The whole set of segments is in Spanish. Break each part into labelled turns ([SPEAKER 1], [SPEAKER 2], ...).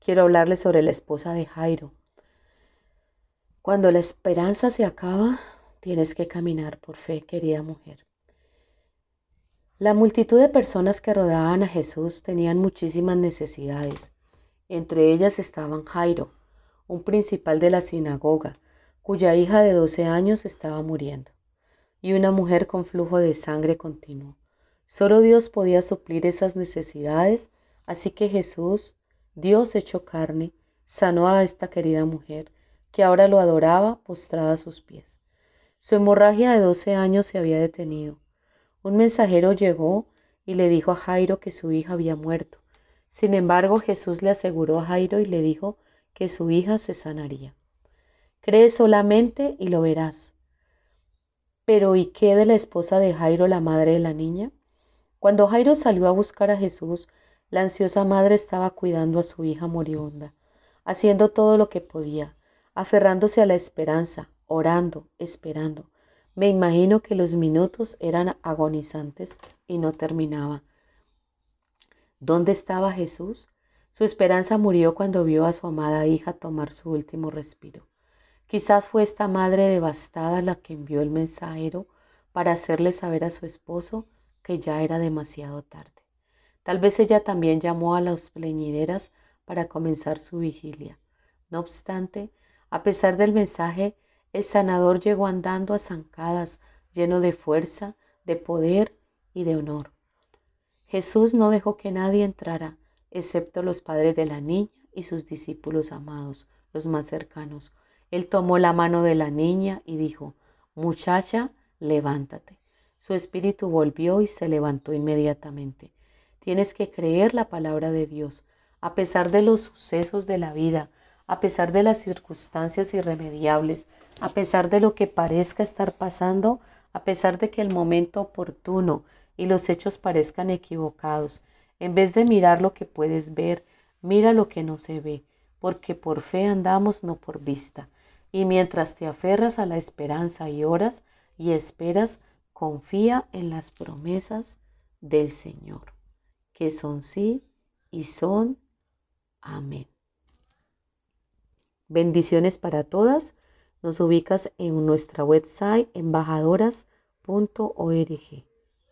[SPEAKER 1] quiero hablarles sobre la esposa de Jairo. Cuando la esperanza se acaba, tienes que caminar por fe, querida mujer. La multitud de personas que rodeaban a Jesús tenían muchísimas necesidades. Entre ellas estaban Jairo, un principal de la sinagoga, cuya hija de 12 años estaba muriendo, y una mujer con flujo de sangre continuo. Solo Dios podía suplir esas necesidades, así que Jesús Dios hecho carne sanó a esta querida mujer, que ahora lo adoraba postrada a sus pies. Su hemorragia de doce años se había detenido. Un mensajero llegó y le dijo a Jairo que su hija había muerto. Sin embargo, Jesús le aseguró a Jairo y le dijo que su hija se sanaría. Cree solamente y lo verás. Pero ¿y qué de la esposa de Jairo, la madre de la niña? Cuando Jairo salió a buscar a Jesús, la ansiosa madre estaba cuidando a su hija moribunda, haciendo todo lo que podía, aferrándose a la esperanza, orando, esperando. Me imagino que los minutos eran agonizantes y no terminaba. ¿Dónde estaba Jesús? Su esperanza murió cuando vio a su amada hija tomar su último respiro. Quizás fue esta madre devastada la que envió el mensajero para hacerle saber a su esposo que ya era demasiado tarde. Tal vez ella también llamó a las pleñideras para comenzar su vigilia. No obstante, a pesar del mensaje, el sanador llegó andando a zancadas, lleno de fuerza, de poder y de honor. Jesús no dejó que nadie entrara, excepto los padres de la niña y sus discípulos amados, los más cercanos. Él tomó la mano de la niña y dijo, Muchacha, levántate. Su espíritu volvió y se levantó inmediatamente. Tienes que creer la palabra de Dios, a pesar de los sucesos de la vida, a pesar de las circunstancias irremediables, a pesar de lo que parezca estar pasando, a pesar de que el momento oportuno y los hechos parezcan equivocados. En vez de mirar lo que puedes ver, mira lo que no se ve, porque por fe andamos, no por vista. Y mientras te aferras a la esperanza y oras y esperas, confía en las promesas del Señor que son sí y son amén. Bendiciones para todas. Nos ubicas en nuestra website embajadoras.org.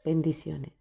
[SPEAKER 1] Bendiciones.